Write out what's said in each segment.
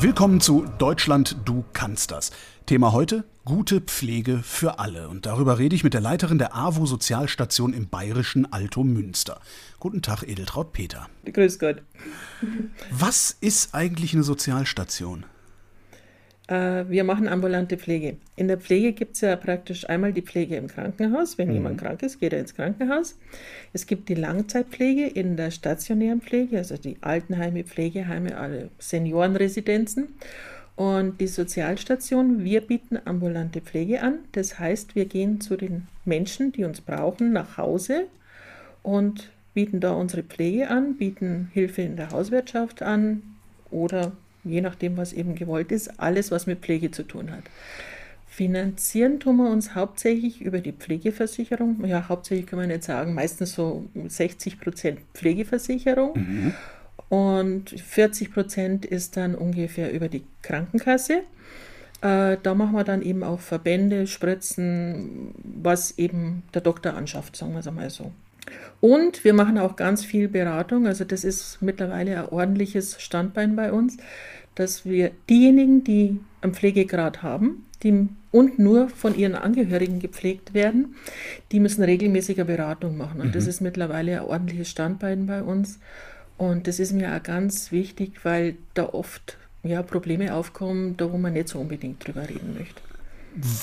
Willkommen zu Deutschland, du kannst das. Thema heute, gute Pflege für alle. Und darüber rede ich mit der Leiterin der AWO Sozialstation im bayerischen Alto Münster. Guten Tag, Edeltraut Peter. Grüß Gott. Was ist eigentlich eine Sozialstation? Äh, wir machen ambulante Pflege. In der Pflege gibt es ja praktisch einmal die Pflege im Krankenhaus. Wenn mhm. jemand krank ist, geht er ins Krankenhaus. Es gibt die Langzeitpflege in der stationären Pflege, also die Altenheime, Pflegeheime, alle Seniorenresidenzen. Und die Sozialstation, wir bieten ambulante Pflege an. Das heißt, wir gehen zu den Menschen, die uns brauchen, nach Hause und bieten da unsere Pflege an, bieten Hilfe in der Hauswirtschaft an oder je nachdem, was eben gewollt ist, alles, was mit Pflege zu tun hat. Finanzieren tun wir uns hauptsächlich über die Pflegeversicherung. Ja, hauptsächlich kann man nicht sagen, meistens so 60 Prozent Pflegeversicherung. Mhm. Und 40 Prozent ist dann ungefähr über die Krankenkasse. Äh, da machen wir dann eben auch Verbände, Spritzen, was eben der Doktor anschafft, sagen wir es einmal so. Und wir machen auch ganz viel Beratung. Also das ist mittlerweile ein ordentliches Standbein bei uns, dass wir diejenigen, die einen Pflegegrad haben, die und nur von ihren Angehörigen gepflegt werden, die müssen regelmäßiger Beratung machen. Und mhm. das ist mittlerweile ein ordentliches Standbein bei uns. Und das ist mir auch ganz wichtig, weil da oft ja, Probleme aufkommen, da wo man nicht so unbedingt drüber reden möchte.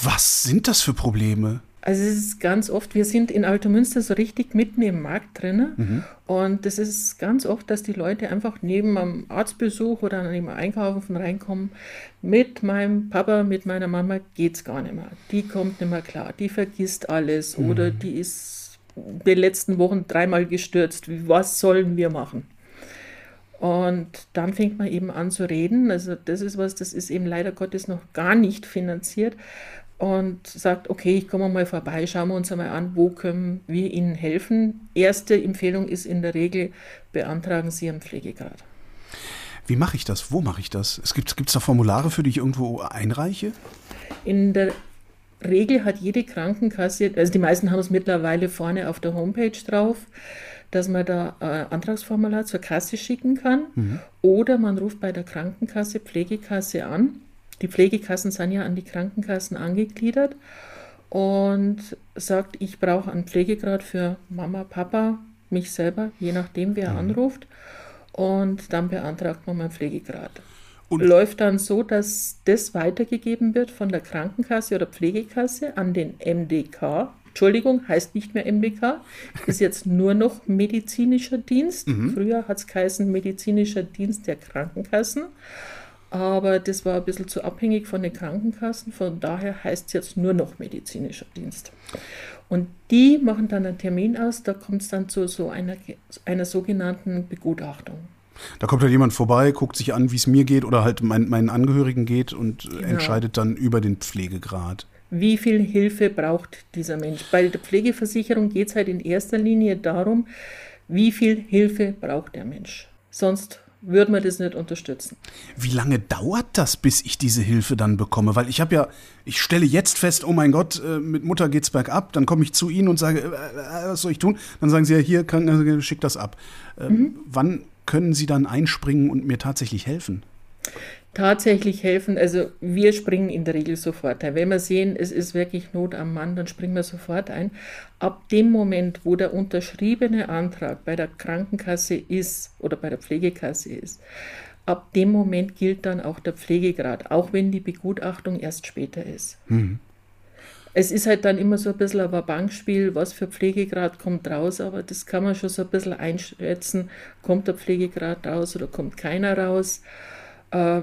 Was sind das für Probleme? Also es ist ganz oft, wir sind in Alto Münster so richtig mitten im Markt drin mhm. und das ist ganz oft, dass die Leute einfach neben einem Arztbesuch oder neben einem Einkaufen reinkommen, mit meinem Papa, mit meiner Mama geht es gar nicht mehr. Die kommt nicht mehr klar, die vergisst alles mhm. oder die ist die letzten Wochen dreimal gestürzt. Was sollen wir machen? Und dann fängt man eben an zu reden. Also das ist was, das ist eben leider Gottes noch gar nicht finanziert und sagt, okay, ich komme mal vorbei, schauen wir uns einmal an, wo können wir Ihnen helfen. Erste Empfehlung ist in der Regel, beantragen Sie einen Pflegegrad. Wie mache ich das? Wo mache ich das? Es gibt es da Formulare, für die ich irgendwo einreiche? In der Regel hat jede Krankenkasse, also die meisten haben es mittlerweile vorne auf der Homepage drauf, dass man da ein Antragsformular zur Kasse schicken kann mhm. oder man ruft bei der Krankenkasse, Pflegekasse an die Pflegekassen sind ja an die Krankenkassen angegliedert und sagt, ich brauche einen Pflegegrad für Mama, Papa, mich selber, je nachdem, wer mhm. anruft. Und dann beantragt man meinen Pflegegrad. Und Läuft dann so, dass das weitergegeben wird von der Krankenkasse oder Pflegekasse an den MDK. Entschuldigung, heißt nicht mehr MDK, ist jetzt nur noch medizinischer Dienst. Mhm. Früher hat es geheißen medizinischer Dienst der Krankenkassen aber das war ein bisschen zu abhängig von den Krankenkassen, von daher heißt es jetzt nur noch medizinischer Dienst. Und die machen dann einen Termin aus, da kommt es dann zu so einer, einer sogenannten Begutachtung. Da kommt halt jemand vorbei, guckt sich an, wie es mir geht oder halt mein, meinen Angehörigen geht und genau. entscheidet dann über den Pflegegrad. Wie viel Hilfe braucht dieser Mensch? Bei der Pflegeversicherung geht es halt in erster Linie darum, wie viel Hilfe braucht der Mensch. Sonst würde man das nicht unterstützen. Wie lange dauert das, bis ich diese Hilfe dann bekomme? Weil ich habe ja, ich stelle jetzt fest, oh mein Gott, äh, mit Mutter geht's bergab, dann komme ich zu Ihnen und sage, äh, äh, was soll ich tun? Dann sagen Sie ja, hier, schick das ab. Ähm, mhm. Wann können Sie dann einspringen und mir tatsächlich helfen? Tatsächlich helfen. Also wir springen in der Regel sofort ein. Wenn wir sehen, es ist wirklich Not am Mann, dann springen wir sofort ein. Ab dem Moment, wo der unterschriebene Antrag bei der Krankenkasse ist oder bei der Pflegekasse ist, ab dem Moment gilt dann auch der Pflegegrad, auch wenn die Begutachtung erst später ist. Mhm. Es ist halt dann immer so ein bisschen ein Bankspiel, was für Pflegegrad kommt raus, aber das kann man schon so ein bisschen einschätzen. Kommt der Pflegegrad raus oder kommt keiner raus? Äh,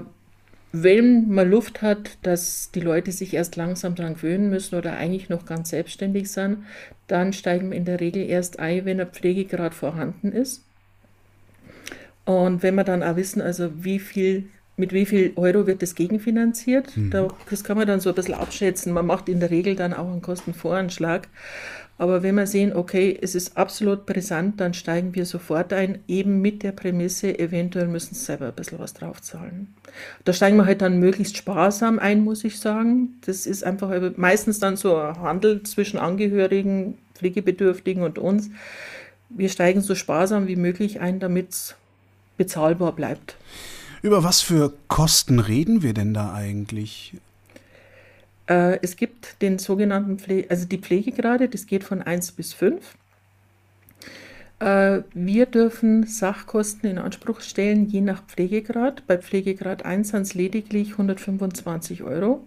wenn man Luft hat, dass die Leute sich erst langsam daran gewöhnen müssen oder eigentlich noch ganz selbstständig sind, dann steigen wir in der Regel erst ein, wenn ein Pflegegrad vorhanden ist. Und wenn wir dann auch wissen, also wie viel, mit wie viel Euro wird das gegenfinanziert, mhm. das kann man dann so ein bisschen abschätzen. Man macht in der Regel dann auch einen Kostenvoranschlag. Aber wenn wir sehen, okay, es ist absolut brisant, dann steigen wir sofort ein, eben mit der Prämisse, eventuell müssen sie selber ein bisschen was draufzahlen. Da steigen wir halt dann möglichst sparsam ein, muss ich sagen. Das ist einfach meistens dann so ein Handel zwischen Angehörigen, Pflegebedürftigen und uns. Wir steigen so sparsam wie möglich ein, damit es bezahlbar bleibt. Über was für Kosten reden wir denn da eigentlich? Äh, es gibt den sogenannten Pflege, also die Pflegegrade, das geht von 1 bis 5. Äh, wir dürfen Sachkosten in Anspruch stellen, je nach Pflegegrad. Bei Pflegegrad 1 sind es lediglich 125 Euro.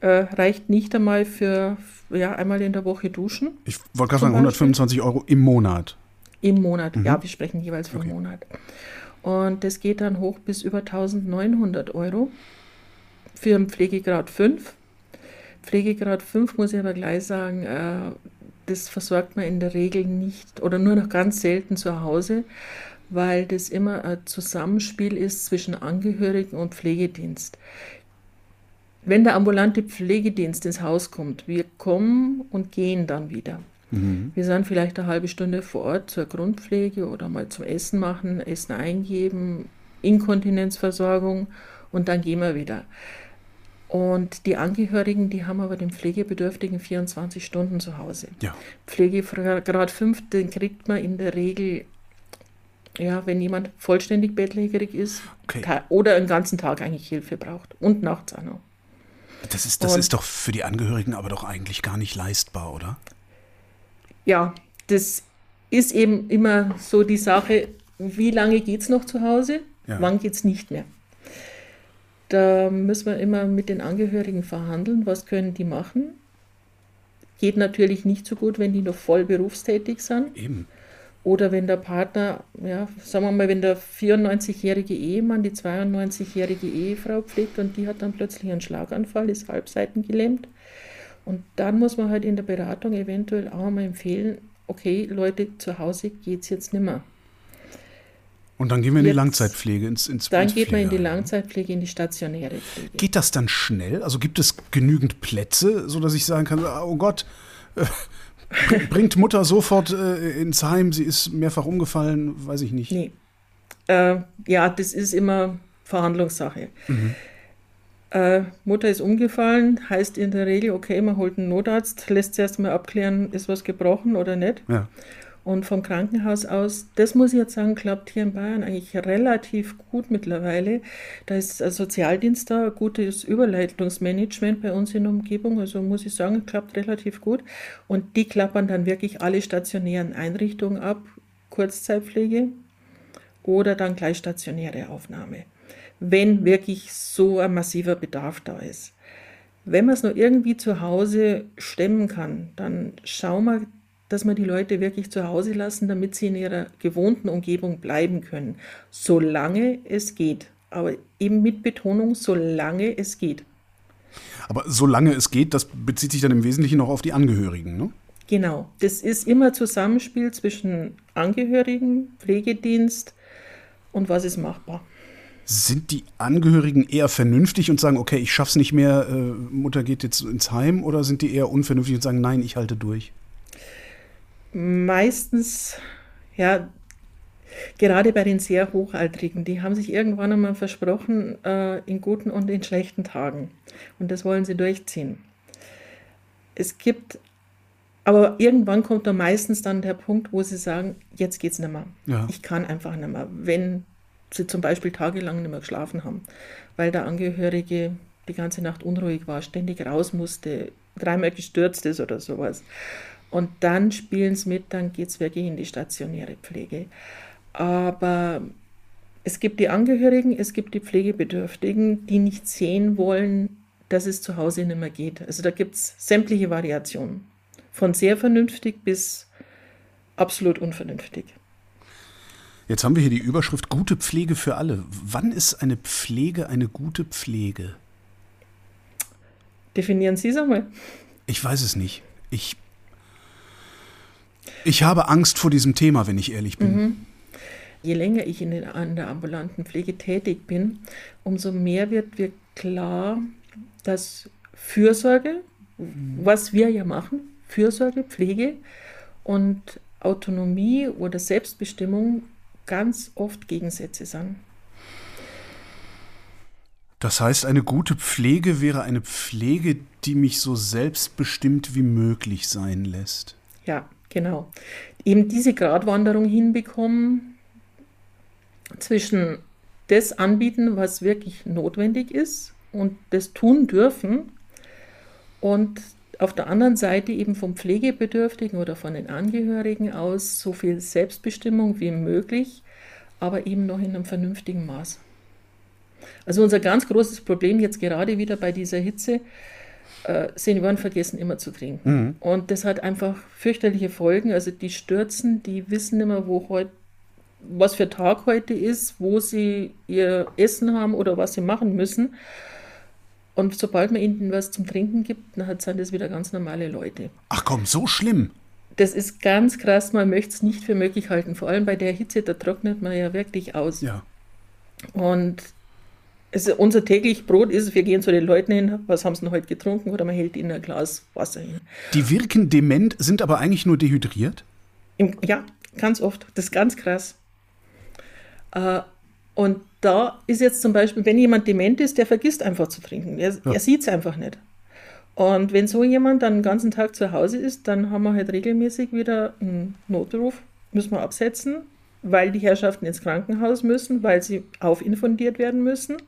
Äh, reicht nicht einmal für ja, einmal in der Woche duschen. Ich wollte gerade sagen, 125 Euro im Monat. Im Monat, mhm. ja, wir sprechen jeweils vom okay. Monat. Und das geht dann hoch bis über 1900 Euro für einen Pflegegrad 5. Pflegegrad 5 muss ich aber gleich sagen, äh, das versorgt man in der Regel nicht oder nur noch ganz selten zu Hause, weil das immer ein Zusammenspiel ist zwischen Angehörigen und Pflegedienst. Wenn der ambulante Pflegedienst ins Haus kommt, wir kommen und gehen dann wieder. Mhm. Wir sind vielleicht eine halbe Stunde vor Ort zur Grundpflege oder mal zum Essen machen, Essen eingeben, Inkontinenzversorgung und dann gehen wir wieder. Und die Angehörigen, die haben aber den Pflegebedürftigen 24 Stunden zu Hause. Ja. Pflegegrad 5, den kriegt man in der Regel, ja, wenn jemand vollständig bettlägerig ist okay. oder einen ganzen Tag eigentlich Hilfe braucht und nachts auch noch. Das ist, das und, ist doch für die Angehörigen aber doch eigentlich gar nicht leistbar, oder? Ja, das ist eben immer so die Sache, wie lange geht es noch zu Hause, ja. wann geht es nicht mehr. Da müssen wir immer mit den Angehörigen verhandeln, was können die machen. Geht natürlich nicht so gut, wenn die noch voll berufstätig sind. Eben. Oder wenn der Partner, ja, sagen wir mal, wenn der 94-jährige Ehemann die 92-jährige Ehefrau pflegt und die hat dann plötzlich einen Schlaganfall, ist halbseitengelähmt. Und dann muss man halt in der Beratung eventuell auch mal empfehlen, okay, Leute, zu Hause geht es jetzt nicht mehr. Und dann gehen wir in Jetzt, die Langzeitpflege, ins, ins Dann ins geht man in die Langzeitpflege, in die stationäre Pflege. Geht das dann schnell? Also gibt es genügend Plätze, sodass ich sagen kann, oh Gott, äh, bringt Mutter sofort äh, ins Heim, sie ist mehrfach umgefallen, weiß ich nicht. Nee. Äh, ja, das ist immer Verhandlungssache. Mhm. Äh, Mutter ist umgefallen, heißt in der Regel, okay, man holt einen Notarzt, lässt zuerst mal abklären, ist was gebrochen oder nicht. Ja. Und vom Krankenhaus aus, das muss ich jetzt sagen, klappt hier in Bayern eigentlich relativ gut mittlerweile. Da ist ein Sozialdienst da, gutes Überleitungsmanagement bei uns in der Umgebung. Also muss ich sagen, klappt relativ gut. Und die klappern dann wirklich alle stationären Einrichtungen ab, Kurzzeitpflege oder dann gleich stationäre Aufnahme, wenn wirklich so ein massiver Bedarf da ist. Wenn man es nur irgendwie zu Hause stemmen kann, dann schauen wir dass wir die Leute wirklich zu Hause lassen, damit sie in ihrer gewohnten Umgebung bleiben können, solange es geht. Aber eben mit Betonung, solange es geht. Aber solange es geht, das bezieht sich dann im Wesentlichen auch auf die Angehörigen, ne? Genau, das ist immer Zusammenspiel zwischen Angehörigen, Pflegedienst und was ist machbar. Sind die Angehörigen eher vernünftig und sagen, okay, ich schaff's nicht mehr, äh, Mutter geht jetzt ins Heim, oder sind die eher unvernünftig und sagen, nein, ich halte durch? meistens, ja, gerade bei den sehr Hochaltrigen, die haben sich irgendwann einmal versprochen, äh, in guten und in schlechten Tagen. Und das wollen sie durchziehen. Es gibt, aber irgendwann kommt da meistens dann der Punkt, wo sie sagen, jetzt geht's nicht mehr. Ja. Ich kann einfach nicht mehr. Wenn sie zum Beispiel tagelang nicht mehr geschlafen haben, weil der Angehörige die ganze Nacht unruhig war, ständig raus musste, dreimal gestürzt ist oder sowas. Und dann spielen es mit, dann geht es wirklich in die stationäre Pflege. Aber es gibt die Angehörigen, es gibt die Pflegebedürftigen, die nicht sehen wollen, dass es zu Hause nicht mehr geht. Also da gibt es sämtliche Variationen. Von sehr vernünftig bis absolut unvernünftig. Jetzt haben wir hier die Überschrift Gute Pflege für alle. Wann ist eine Pflege eine gute Pflege? Definieren Sie es einmal. Ich weiß es nicht. Ich ich habe Angst vor diesem Thema, wenn ich ehrlich bin. Mhm. Je länger ich in der ambulanten Pflege tätig bin, umso mehr wird mir klar, dass Fürsorge, was wir ja machen, Fürsorge, Pflege und Autonomie oder Selbstbestimmung ganz oft Gegensätze sind. Das heißt, eine gute Pflege wäre eine Pflege, die mich so selbstbestimmt wie möglich sein lässt. Ja, Genau. Eben diese Gratwanderung hinbekommen zwischen das anbieten, was wirklich notwendig ist und das tun dürfen. Und auf der anderen Seite eben vom Pflegebedürftigen oder von den Angehörigen aus so viel Selbstbestimmung wie möglich, aber eben noch in einem vernünftigen Maß. Also unser ganz großes Problem jetzt gerade wieder bei dieser Hitze, äh, Senioren vergessen immer zu trinken. Mhm. Und das hat einfach fürchterliche Folgen. Also die stürzen, die wissen immer, wo heute was für Tag heute ist, wo sie ihr Essen haben oder was sie machen müssen. Und sobald man ihnen was zum Trinken gibt, dann sind das wieder ganz normale Leute. Ach komm, so schlimm. Das ist ganz krass, man möchte es nicht für möglich halten. Vor allem bei der Hitze, da trocknet man ja wirklich aus. Ja. Und also unser täglich Brot ist, wir gehen zu den Leuten hin, was haben sie denn heute getrunken oder man hält ihnen ein Glas Wasser hin. Die wirken dement, sind aber eigentlich nur dehydriert? Im, ja, ganz oft. Das ist ganz krass. Äh, und da ist jetzt zum Beispiel, wenn jemand dement ist, der vergisst einfach zu trinken. Er, ja. er sieht es einfach nicht. Und wenn so jemand dann den ganzen Tag zu Hause ist, dann haben wir halt regelmäßig wieder einen Notruf, müssen wir absetzen, weil die Herrschaften ins Krankenhaus müssen, weil sie aufinfundiert werden müssen.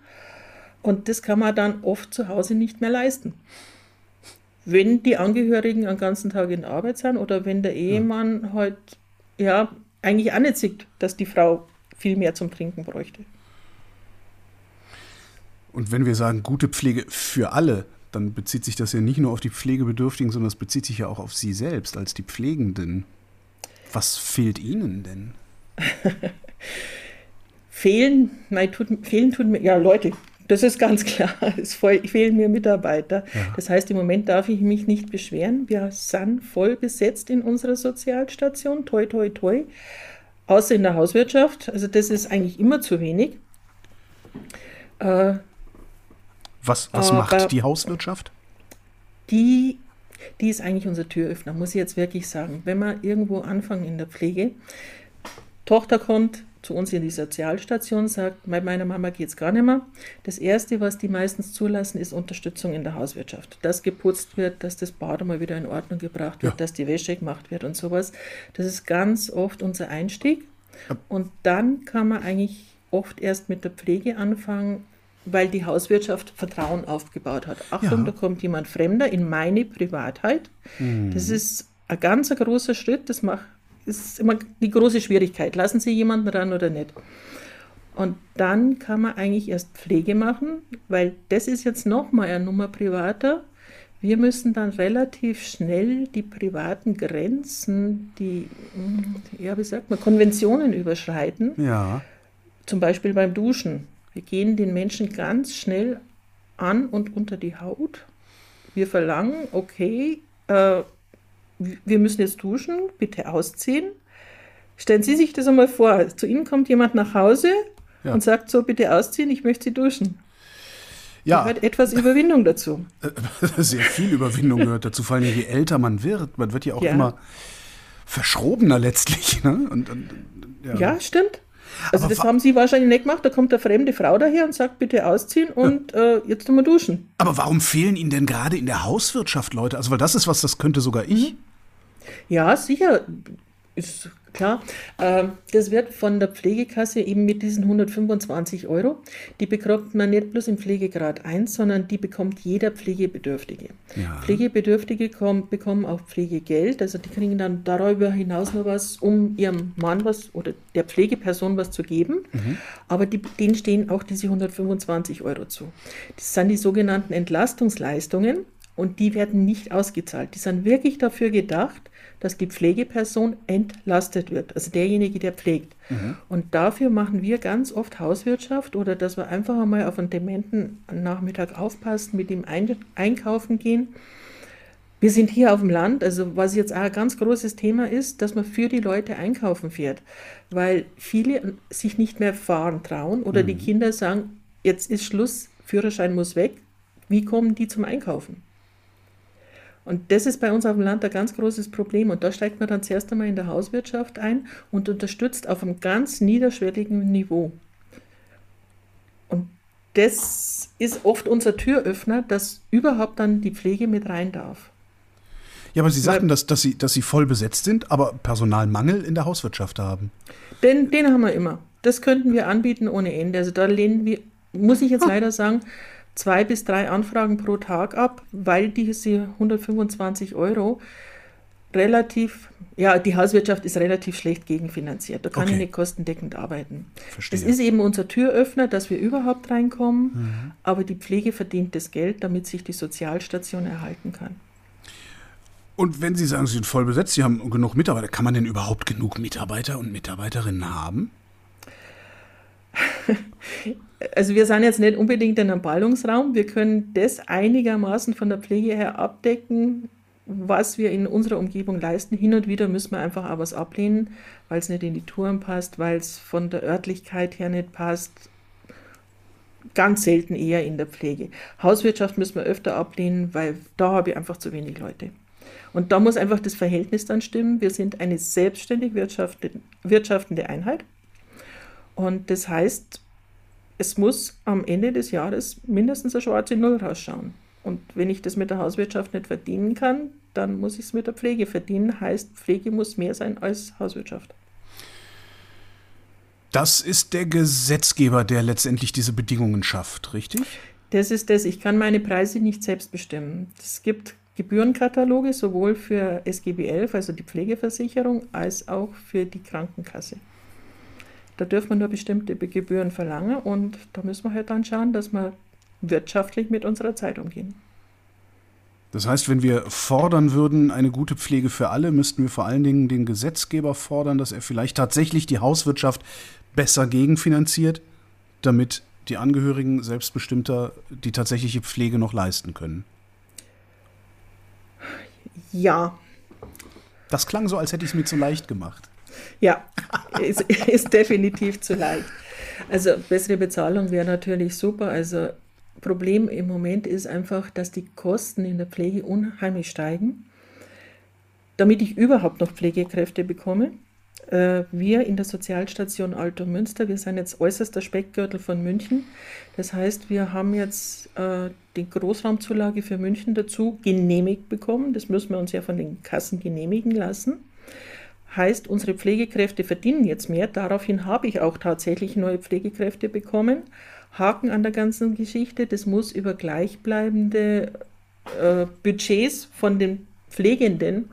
Und das kann man dann oft zu Hause nicht mehr leisten. Wenn die Angehörigen den ganzen Tag in der Arbeit sind oder wenn der Ehemann ja. halt, ja, eigentlich auch nicht sieht, dass die Frau viel mehr zum Trinken bräuchte. Und wenn wir sagen, gute Pflege für alle, dann bezieht sich das ja nicht nur auf die Pflegebedürftigen, sondern es bezieht sich ja auch auf Sie selbst als die Pflegenden. Was fehlt Ihnen denn? fehlen, nein, tut, fehlen tut mir, ja Leute, das ist ganz klar. Es fehlen mir Mitarbeiter. Ja. Das heißt, im Moment darf ich mich nicht beschweren. Wir sind voll besetzt in unserer Sozialstation. Toi, toi, toi außer in der Hauswirtschaft. Also das ist eigentlich immer zu wenig. Äh, was was macht die Hauswirtschaft? Die, die ist eigentlich unser Türöffner, muss ich jetzt wirklich sagen. Wenn wir irgendwo anfangen in der Pflege, Tochter kommt, zu uns in die Sozialstation, sagt, bei meiner Mama geht es gar nicht mehr. Das Erste, was die meistens zulassen, ist Unterstützung in der Hauswirtschaft. Dass geputzt wird, dass das Bad mal wieder in Ordnung gebracht wird, ja. dass die Wäsche gemacht wird und sowas. Das ist ganz oft unser Einstieg. Und dann kann man eigentlich oft erst mit der Pflege anfangen, weil die Hauswirtschaft Vertrauen aufgebaut hat. Achtung, ja. da kommt jemand Fremder in meine Privatheit. Mhm. Das ist ein ganz großer Schritt. Das macht ist immer die große Schwierigkeit. Lassen Sie jemanden ran oder nicht? Und dann kann man eigentlich erst Pflege machen, weil das ist jetzt nochmal eine Nummer privater. Wir müssen dann relativ schnell die privaten Grenzen, die, ja, wie sagt man, Konventionen überschreiten. Ja. Zum Beispiel beim Duschen. Wir gehen den Menschen ganz schnell an und unter die Haut. Wir verlangen, okay, äh, wir müssen jetzt duschen, bitte ausziehen. Stellen Sie sich das einmal vor. Zu Ihnen kommt jemand nach Hause ja. und sagt so, bitte ausziehen, ich möchte Sie duschen. Ja. Gehört etwas Überwindung dazu. Sehr viel Überwindung gehört dazu, vor allem je älter man wird. Man wird ja auch ja. immer verschrobener letztlich. Ne? Und, und, ja. ja. stimmt. Also aber das haben Sie wahrscheinlich nicht gemacht. Da kommt eine fremde Frau daher und sagt, bitte ausziehen und ja. äh, jetzt mal duschen. Aber warum fehlen Ihnen denn gerade in der Hauswirtschaft Leute? Also weil das ist was, das könnte sogar ich. Mhm. Ja, sicher. Ist klar. Ähm, das wird von der Pflegekasse eben mit diesen 125 Euro, die bekommt man nicht bloß im Pflegegrad 1, sondern die bekommt jeder Pflegebedürftige. Ja. Pflegebedürftige kommen, bekommen auch Pflegegeld, also die kriegen dann darüber hinaus noch was, um ihrem Mann was oder der Pflegeperson was zu geben. Mhm. Aber die, denen stehen auch diese 125 Euro zu. Das sind die sogenannten Entlastungsleistungen und die werden nicht ausgezahlt. Die sind wirklich dafür gedacht, dass die Pflegeperson entlastet wird, also derjenige, der pflegt. Mhm. Und dafür machen wir ganz oft Hauswirtschaft oder dass wir einfach einmal auf einen Dementen Nachmittag aufpassen, mit ihm ein einkaufen gehen. Wir sind hier auf dem Land, also was jetzt auch ein ganz großes Thema ist, dass man für die Leute einkaufen fährt, weil viele sich nicht mehr fahren trauen oder mhm. die Kinder sagen, jetzt ist Schluss, Führerschein muss weg. Wie kommen die zum Einkaufen? Und das ist bei uns auf dem Land ein ganz großes Problem. Und da steigt man dann zuerst einmal in der Hauswirtschaft ein und unterstützt auf einem ganz niederschwelligen Niveau. Und das ist oft unser Türöffner, dass überhaupt dann die Pflege mit rein darf. Ja, aber Sie sagten, dass, dass, Sie, dass Sie voll besetzt sind, aber Personalmangel in der Hauswirtschaft haben. Den, den haben wir immer. das könnten wir anbieten ohne Ende. Also da lehnen wir, muss ich jetzt leider sagen, zwei bis drei Anfragen pro Tag ab, weil diese 125 Euro relativ, ja, die Hauswirtschaft ist relativ schlecht gegenfinanziert. Da kann okay. ich nicht kostendeckend arbeiten. Verstehe. Es ist eben unser Türöffner, dass wir überhaupt reinkommen, mhm. aber die Pflege verdient das Geld, damit sich die Sozialstation erhalten kann. Und wenn Sie sagen, Sie sind voll besetzt, Sie haben genug Mitarbeiter, kann man denn überhaupt genug Mitarbeiter und Mitarbeiterinnen haben? Also wir sind jetzt nicht unbedingt in einem Ballungsraum. Wir können das einigermaßen von der Pflege her abdecken, was wir in unserer Umgebung leisten. Hin und wieder müssen wir einfach auch was ablehnen, weil es nicht in die Touren passt, weil es von der Örtlichkeit her nicht passt. Ganz selten eher in der Pflege. Hauswirtschaft müssen wir öfter ablehnen, weil da habe ich einfach zu wenig Leute. Und da muss einfach das Verhältnis dann stimmen. Wir sind eine selbstständig wirtschaftende Einheit. Und das heißt, es muss am Ende des Jahres mindestens eine schwarze Null rausschauen. Und wenn ich das mit der Hauswirtschaft nicht verdienen kann, dann muss ich es mit der Pflege verdienen. Heißt, Pflege muss mehr sein als Hauswirtschaft. Das ist der Gesetzgeber, der letztendlich diese Bedingungen schafft, richtig? Das ist das. Ich kann meine Preise nicht selbst bestimmen. Es gibt Gebührenkataloge sowohl für SGB 11, also die Pflegeversicherung, als auch für die Krankenkasse. Da dürfen wir nur bestimmte Gebühren verlangen und da müssen wir halt dann schauen, dass wir wirtschaftlich mit unserer Zeit umgehen. Das heißt, wenn wir fordern würden, eine gute Pflege für alle, müssten wir vor allen Dingen den Gesetzgeber fordern, dass er vielleicht tatsächlich die Hauswirtschaft besser gegenfinanziert, damit die Angehörigen selbstbestimmter die tatsächliche Pflege noch leisten können. Ja. Das klang so, als hätte ich es mir zu leicht gemacht. Ja, ist, ist definitiv zu leicht. Also bessere Bezahlung wäre natürlich super. Also Problem im Moment ist einfach, dass die Kosten in der Pflege unheimlich steigen. Damit ich überhaupt noch Pflegekräfte bekomme, äh, wir in der Sozialstation Alto Münster, wir sind jetzt äußerster Speckgürtel von München. Das heißt, wir haben jetzt äh, die Großraumzulage für München dazu genehmigt bekommen. Das müssen wir uns ja von den Kassen genehmigen lassen. Heißt, unsere Pflegekräfte verdienen jetzt mehr. Daraufhin habe ich auch tatsächlich neue Pflegekräfte bekommen. Haken an der ganzen Geschichte, das muss über gleichbleibende äh, Budgets von den Pflegenden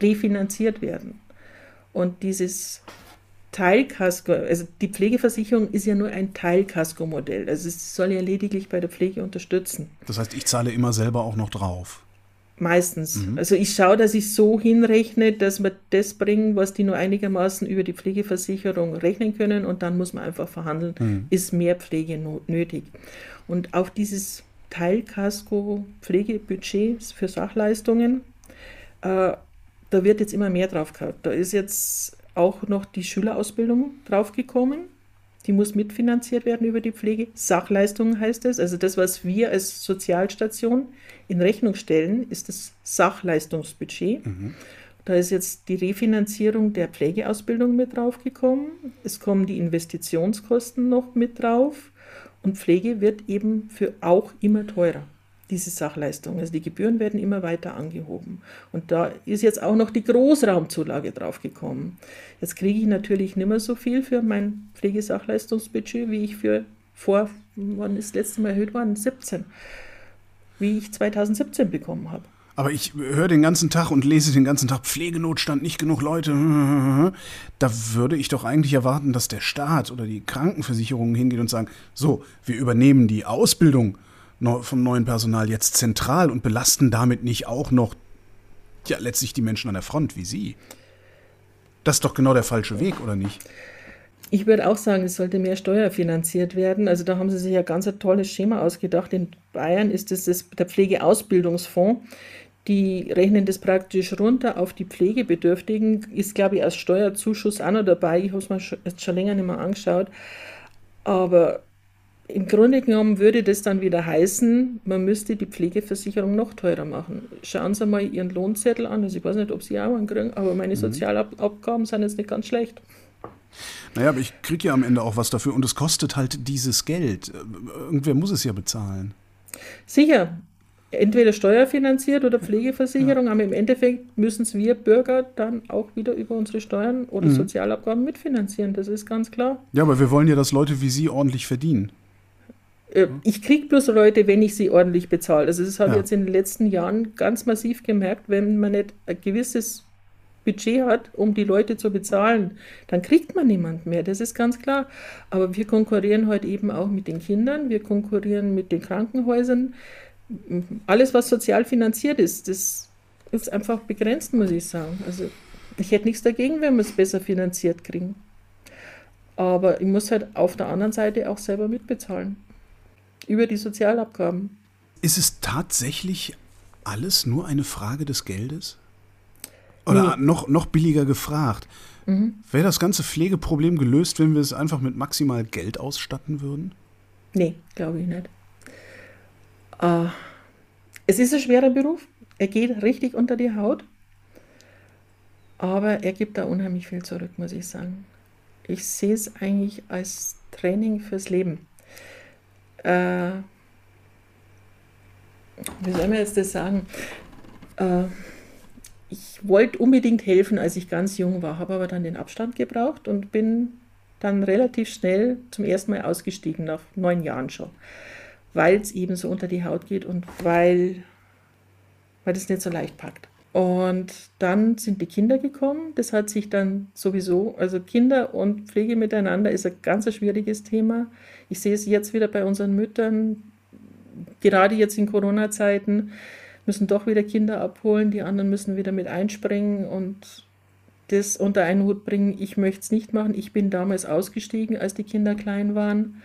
refinanziert werden. Und dieses Teilkasko, also die Pflegeversicherung ist ja nur ein Teilkasko-Modell. Also es soll ja lediglich bei der Pflege unterstützen. Das heißt, ich zahle immer selber auch noch drauf. Meistens. Mhm. Also ich schaue, dass ich so hinrechne, dass wir das bringen, was die nur einigermaßen über die Pflegeversicherung rechnen können und dann muss man einfach verhandeln, mhm. ist mehr Pflege nötig. Und auch dieses Teilkasko-Pflegebudget für Sachleistungen, äh, da wird jetzt immer mehr drauf gehabt. Da ist jetzt auch noch die Schülerausbildung draufgekommen. Die muss mitfinanziert werden über die Pflege. Sachleistungen heißt es. Also das, was wir als Sozialstation in Rechnung stellen, ist das Sachleistungsbudget. Mhm. Da ist jetzt die Refinanzierung der Pflegeausbildung mit draufgekommen. Es kommen die Investitionskosten noch mit drauf. Und Pflege wird eben für auch immer teurer diese Sachleistung. Also die Gebühren werden immer weiter angehoben. Und da ist jetzt auch noch die Großraumzulage draufgekommen. Jetzt kriege ich natürlich nicht mehr so viel für mein Pflegesachleistungsbudget, wie ich für vor, wann ist das letzte Mal erhöht worden? 17. Wie ich 2017 bekommen habe. Aber ich höre den ganzen Tag und lese den ganzen Tag Pflegenotstand, nicht genug Leute. Da würde ich doch eigentlich erwarten, dass der Staat oder die Krankenversicherungen hingehen und sagen, so, wir übernehmen die Ausbildung vom neuen Personal jetzt zentral und belasten damit nicht auch noch ja, letztlich die Menschen an der Front wie Sie. Das ist doch genau der falsche Weg, oder nicht? Ich würde auch sagen, es sollte mehr steuerfinanziert werden. Also da haben sie sich ja ganz ein tolles Schema ausgedacht. In Bayern ist es das, der Pflegeausbildungsfonds. Die rechnen das praktisch runter auf die Pflegebedürftigen. Ist, glaube ich, als Steuerzuschuss auch noch dabei. Ich habe es mir jetzt schon länger nicht mehr angeschaut. Aber im Grunde genommen würde das dann wieder heißen, man müsste die Pflegeversicherung noch teurer machen. Schauen Sie mal Ihren Lohnzettel an. Also ich weiß nicht, ob Sie auch einen kriegen, aber meine mhm. Sozialabgaben sind jetzt nicht ganz schlecht. Naja, aber ich kriege ja am Ende auch was dafür und es kostet halt dieses Geld. Irgendwer muss es ja bezahlen. Sicher. entweder steuerfinanziert oder Pflegeversicherung, ja. aber im Endeffekt müssen es wir Bürger dann auch wieder über unsere Steuern oder mhm. Sozialabgaben mitfinanzieren. Das ist ganz klar. Ja, aber wir wollen ja, dass Leute wie Sie ordentlich verdienen. Äh, ich kriege bloß Leute, wenn ich sie ordentlich bezahle. Also das habe ich ja. jetzt in den letzten Jahren ganz massiv gemerkt, wenn man nicht ein gewisses Budget hat, um die Leute zu bezahlen, dann kriegt man niemand mehr, das ist ganz klar. Aber wir konkurrieren heute eben auch mit den Kindern, wir konkurrieren mit den Krankenhäusern. Alles, was sozial finanziert ist, das ist einfach begrenzt, muss ich sagen. Also ich hätte nichts dagegen, wenn wir es besser finanziert kriegen. Aber ich muss halt auf der anderen Seite auch selber mitbezahlen über die Sozialabgaben. Ist es tatsächlich alles nur eine Frage des Geldes? Oder nee. noch, noch billiger gefragt, mhm. wäre das ganze Pflegeproblem gelöst, wenn wir es einfach mit maximal Geld ausstatten würden? Nee, glaube ich nicht. Uh, es ist ein schwerer Beruf. Er geht richtig unter die Haut. Aber er gibt da unheimlich viel zurück, muss ich sagen. Ich sehe es eigentlich als Training fürs Leben äh, wie soll man jetzt das sagen? Äh, ich wollte unbedingt helfen, als ich ganz jung war, habe aber dann den Abstand gebraucht und bin dann relativ schnell zum ersten Mal ausgestiegen, nach neun Jahren schon, weil es eben so unter die Haut geht und weil, weil das nicht so leicht packt. Und dann sind die Kinder gekommen. Das hat sich dann sowieso, also Kinder und Pflege miteinander ist ein ganz schwieriges Thema. Ich sehe es jetzt wieder bei unseren Müttern, gerade jetzt in Corona-Zeiten, müssen doch wieder Kinder abholen, die anderen müssen wieder mit einspringen und das unter einen Hut bringen. Ich möchte es nicht machen. Ich bin damals ausgestiegen, als die Kinder klein waren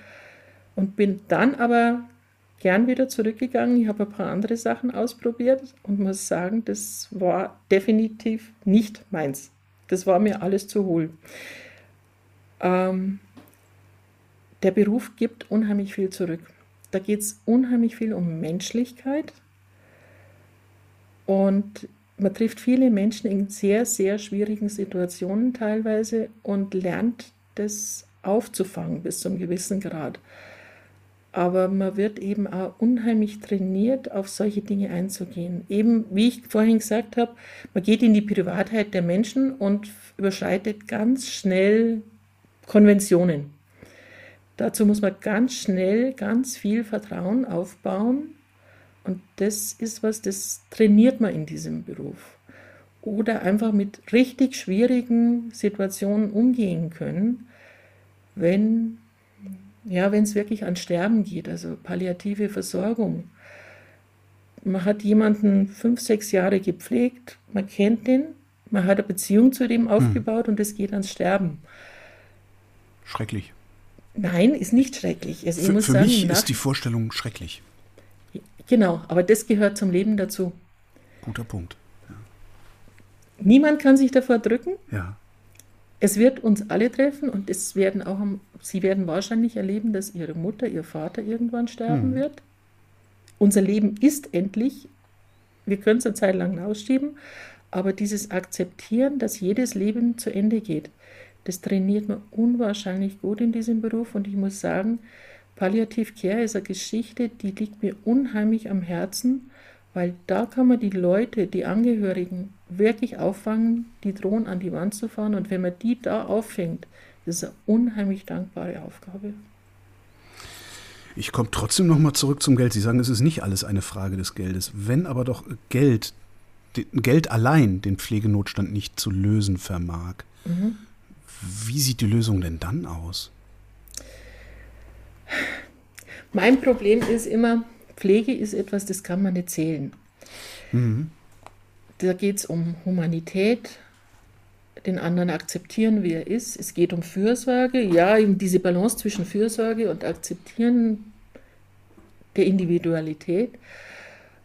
und bin dann aber gern wieder zurückgegangen. Ich habe ein paar andere Sachen ausprobiert und muss sagen, das war definitiv nicht meins. Das war mir alles zu hohl. Ähm, der Beruf gibt unheimlich viel zurück. Da geht es unheimlich viel um Menschlichkeit und man trifft viele Menschen in sehr, sehr schwierigen Situationen teilweise und lernt das aufzufangen bis zum gewissen Grad aber man wird eben auch unheimlich trainiert, auf solche Dinge einzugehen. Eben, wie ich vorhin gesagt habe, man geht in die Privatheit der Menschen und überschreitet ganz schnell Konventionen. Dazu muss man ganz schnell ganz viel Vertrauen aufbauen und das ist was, das trainiert man in diesem Beruf. Oder einfach mit richtig schwierigen Situationen umgehen können, wenn ja, wenn es wirklich an Sterben geht, also palliative Versorgung. Man hat jemanden fünf, sechs Jahre gepflegt, man kennt den, man hat eine Beziehung zu dem hm. aufgebaut hm. und es geht ans Sterben. Schrecklich. Nein, ist nicht schrecklich. Also für, für sagen, mich ist die Vorstellung schrecklich. Genau, aber das gehört zum Leben dazu. Guter Punkt. Ja. Niemand kann sich davor drücken. Ja. Es wird uns alle treffen und es werden auch, Sie werden wahrscheinlich erleben, dass Ihre Mutter, Ihr Vater irgendwann sterben hm. wird. Unser Leben ist endlich. Wir können es eine Zeit lang ausschieben, aber dieses Akzeptieren, dass jedes Leben zu Ende geht, das trainiert man unwahrscheinlich gut in diesem Beruf und ich muss sagen, Palliativ Care ist eine Geschichte, die liegt mir unheimlich am Herzen, weil da kann man die Leute, die Angehörigen wirklich auffangen, die drohen an die Wand zu fahren. Und wenn man die da auffängt, das ist eine unheimlich dankbare Aufgabe. Ich komme trotzdem nochmal zurück zum Geld. Sie sagen, es ist nicht alles eine Frage des Geldes. Wenn aber doch Geld, Geld allein den Pflegenotstand nicht zu lösen vermag, mhm. wie sieht die Lösung denn dann aus? Mein Problem ist immer, Pflege ist etwas, das kann man nicht zählen. Mhm. Da geht es um Humanität, den anderen akzeptieren, wie er ist. Es geht um Fürsorge, ja, eben diese Balance zwischen Fürsorge und Akzeptieren der Individualität.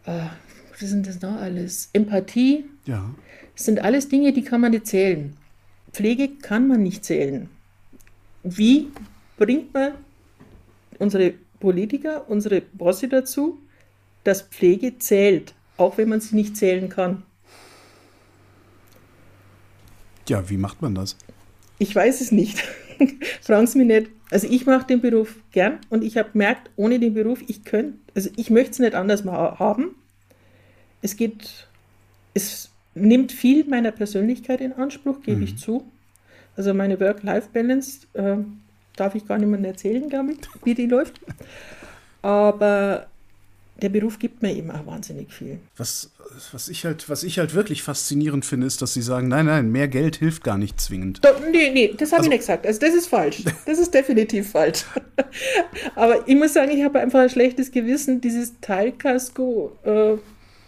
Äh, was ist denn das noch alles? Empathie. Ja. Das sind alles Dinge, die kann man nicht zählen. Pflege kann man nicht zählen. Wie bringt man unsere Politiker, unsere Bosse dazu, dass Pflege zählt, auch wenn man sie nicht zählen kann? Ja, wie macht man das? Ich weiß es nicht. Fragen Sie mich nicht. Also ich mache den Beruf gern und ich habe gemerkt, ohne den Beruf, ich könnte, also ich möchte es nicht anders haben. es geht, es nimmt viel meiner Persönlichkeit in Anspruch, gebe mhm. ich zu. Also meine Work-Life-Balance äh, darf ich gar niemandem erzählen, glaube ich, wie die läuft. Aber der Beruf gibt mir eben auch wahnsinnig viel. Was, was, ich halt, was ich halt wirklich faszinierend finde, ist, dass Sie sagen, nein, nein, mehr Geld hilft gar nicht zwingend. Do, nee, nee, das habe also, ich nicht gesagt. Also das ist falsch. Das ist definitiv falsch. Aber ich muss sagen, ich habe einfach ein schlechtes Gewissen, dieses Teilkasko äh,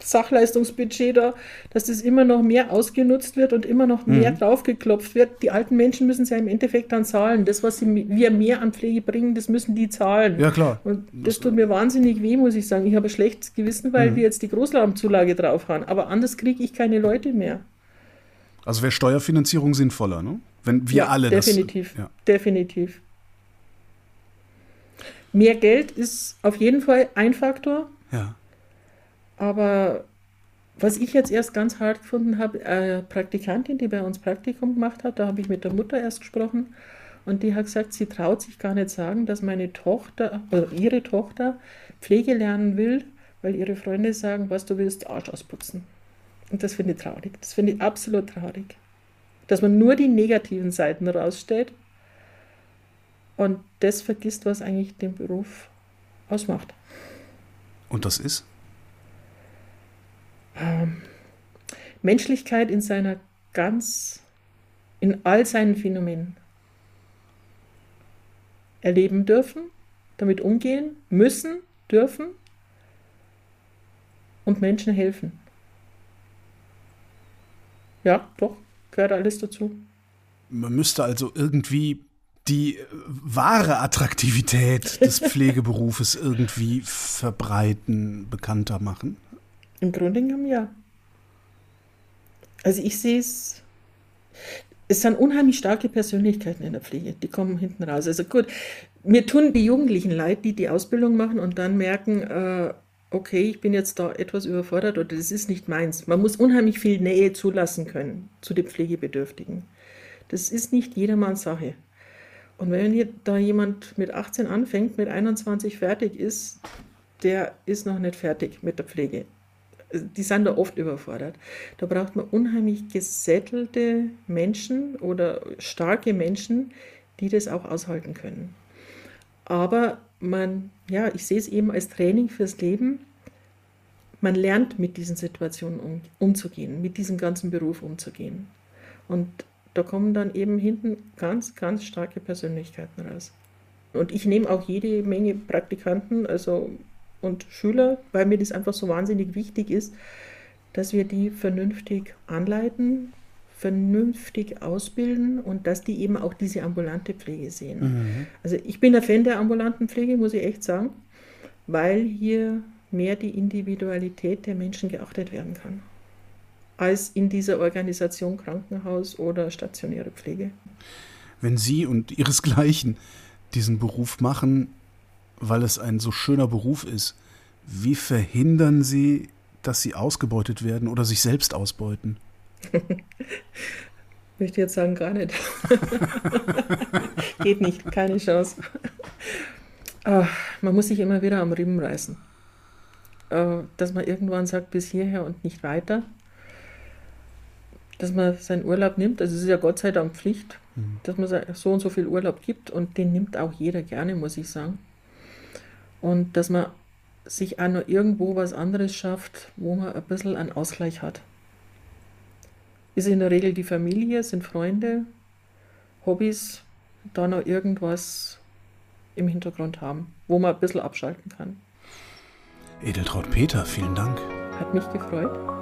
Sachleistungsbudget da, dass das immer noch mehr ausgenutzt wird und immer noch mehr mhm. draufgeklopft wird. Die alten Menschen müssen es ja im Endeffekt dann zahlen. Das, was sie, wir mehr an Pflege bringen, das müssen die zahlen. Ja, klar. Und das, tut mir wahnsinnig weh, muss ich sagen. Ich habe ein schlechtes Gewissen, weil mhm. wir jetzt die Großraumzulage drauf haben. Aber anders kriege ich keine Leute mehr. Also wäre Steuerfinanzierung sinnvoller, ne? Wenn wir ja, alle definitiv, das. Ja. Definitiv. Mehr Geld ist auf jeden Fall ein Faktor. Ja. Aber was ich jetzt erst ganz hart gefunden habe, eine Praktikantin, die bei uns Praktikum gemacht hat, da habe ich mit der Mutter erst gesprochen und die hat gesagt, sie traut sich gar nicht sagen, dass meine Tochter oder ihre Tochter Pflege lernen will, weil ihre Freunde sagen, was du willst, Arsch ausputzen. Und das finde ich traurig. Das finde ich absolut traurig. Dass man nur die negativen Seiten rausstellt und das vergisst, was eigentlich den Beruf ausmacht. Und das ist? Ähm, Menschlichkeit in seiner ganz, in all seinen Phänomenen erleben dürfen, damit umgehen müssen, dürfen und Menschen helfen. Ja, doch, gehört alles dazu. Man müsste also irgendwie die wahre Attraktivität des Pflegeberufes irgendwie verbreiten, bekannter machen. Im Grunde genommen ja. Also ich sehe es, es sind unheimlich starke Persönlichkeiten in der Pflege, die kommen hinten raus. Also gut, mir tun die Jugendlichen leid, die die Ausbildung machen und dann merken, äh, okay, ich bin jetzt da etwas überfordert oder das ist nicht meins. Man muss unheimlich viel Nähe zulassen können zu den Pflegebedürftigen. Das ist nicht jedermanns Sache. Und wenn hier da jemand mit 18 anfängt, mit 21 fertig ist, der ist noch nicht fertig mit der Pflege die sind da oft überfordert. Da braucht man unheimlich gesättelte Menschen oder starke Menschen, die das auch aushalten können. Aber man, ja, ich sehe es eben als Training fürs Leben. Man lernt mit diesen Situationen um, umzugehen, mit diesem ganzen Beruf umzugehen. Und da kommen dann eben hinten ganz, ganz starke Persönlichkeiten raus. Und ich nehme auch jede Menge Praktikanten, also und Schüler, weil mir das einfach so wahnsinnig wichtig ist, dass wir die vernünftig anleiten, vernünftig ausbilden und dass die eben auch diese ambulante Pflege sehen. Mhm. Also ich bin ein Fan der ambulanten Pflege, muss ich echt sagen, weil hier mehr die Individualität der Menschen geachtet werden kann, als in dieser Organisation Krankenhaus oder stationäre Pflege. Wenn Sie und Ihresgleichen diesen Beruf machen, weil es ein so schöner Beruf ist, wie verhindern Sie, dass Sie ausgebeutet werden oder sich selbst ausbeuten? Ich möchte jetzt sagen, gar nicht. Geht nicht, keine Chance. Man muss sich immer wieder am Riemen reißen. Äh, dass man irgendwann sagt, bis hierher und nicht weiter. Dass man seinen Urlaub nimmt, also es ist ja Gott sei Dank Pflicht, mhm. dass man so und so viel Urlaub gibt und den nimmt auch jeder gerne, muss ich sagen. Und dass man sich auch noch irgendwo was anderes schafft, wo man ein bisschen einen Ausgleich hat. Ist in der Regel die Familie, sind Freunde, Hobbys, da noch irgendwas im Hintergrund haben, wo man ein bisschen abschalten kann. Edeltraut Peter, vielen Dank. Hat mich gefreut.